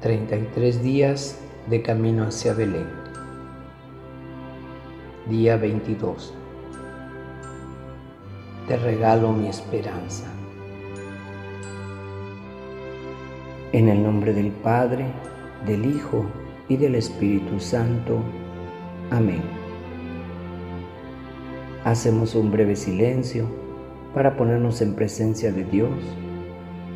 33 días de camino hacia Belén. Día 22. Te regalo mi esperanza. En el nombre del Padre, del Hijo y del Espíritu Santo. Amén. Hacemos un breve silencio para ponernos en presencia de Dios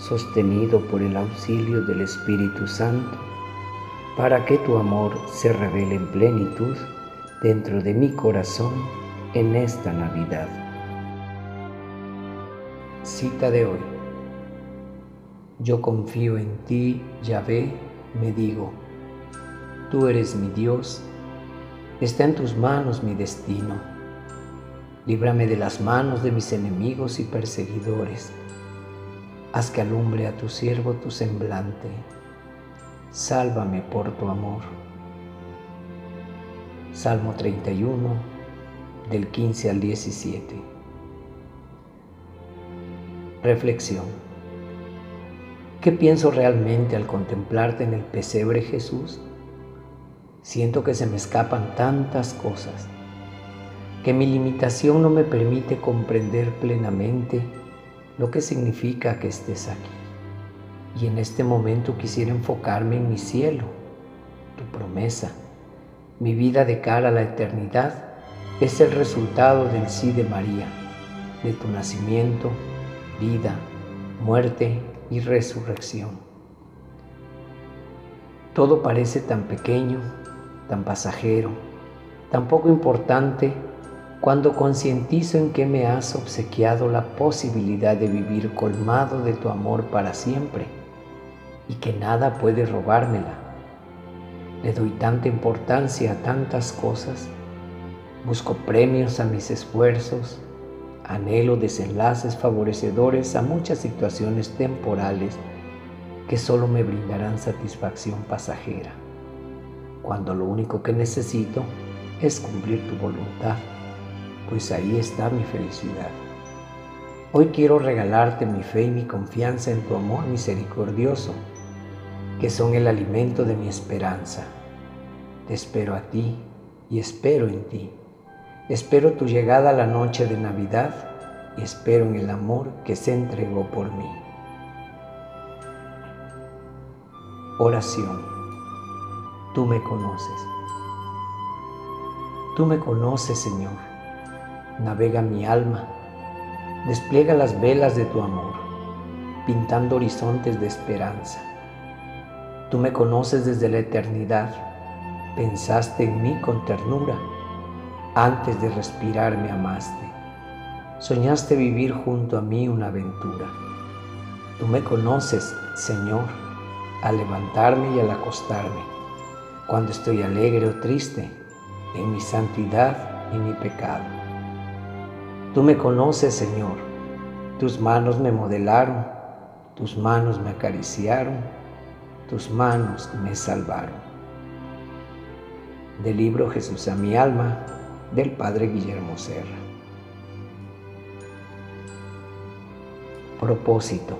sostenido por el auxilio del Espíritu Santo, para que tu amor se revele en plenitud dentro de mi corazón en esta Navidad. Cita de hoy. Yo confío en ti, Yahvé, me digo. Tú eres mi Dios, está en tus manos mi destino. Líbrame de las manos de mis enemigos y perseguidores haz que alumbre a tu siervo tu semblante, sálvame por tu amor. Salmo 31, del 15 al 17. Reflexión. ¿Qué pienso realmente al contemplarte en el pesebre Jesús? Siento que se me escapan tantas cosas, que mi limitación no me permite comprender plenamente lo que significa que estés aquí. Y en este momento quisiera enfocarme en mi cielo, tu promesa. Mi vida de cara a la eternidad es el resultado del sí de María, de tu nacimiento, vida, muerte y resurrección. Todo parece tan pequeño, tan pasajero, tan poco importante cuando concientizo en que me has obsequiado la posibilidad de vivir colmado de tu amor para siempre y que nada puede robármela. Le doy tanta importancia a tantas cosas, busco premios a mis esfuerzos, anhelo desenlaces favorecedores a muchas situaciones temporales que solo me brindarán satisfacción pasajera, cuando lo único que necesito es cumplir tu voluntad pues ahí está mi felicidad. Hoy quiero regalarte mi fe y mi confianza en tu amor misericordioso, que son el alimento de mi esperanza. Te espero a ti y espero en ti. Espero tu llegada a la noche de Navidad y espero en el amor que se entregó por mí. Oración. Tú me conoces. Tú me conoces, Señor navega mi alma, despliega las velas de tu amor, pintando horizontes de esperanza. Tú me conoces desde la eternidad, pensaste en mí con ternura, antes de respirar me amaste, soñaste vivir junto a mí una aventura. Tú me conoces, Señor, al levantarme y al acostarme, cuando estoy alegre o triste, en mi santidad y mi pecado. Tú me conoces, Señor. Tus manos me modelaron, tus manos me acariciaron, tus manos me salvaron. Del libro Jesús a mi alma, del Padre Guillermo Serra. Propósito.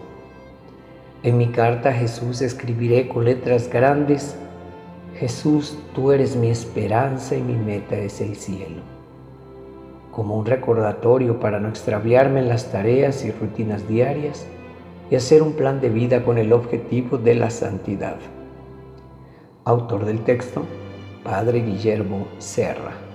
En mi carta a Jesús escribiré con letras grandes, Jesús, tú eres mi esperanza y mi meta es el cielo como un recordatorio para no extraviarme en las tareas y rutinas diarias y hacer un plan de vida con el objetivo de la santidad. Autor del texto, Padre Guillermo Serra.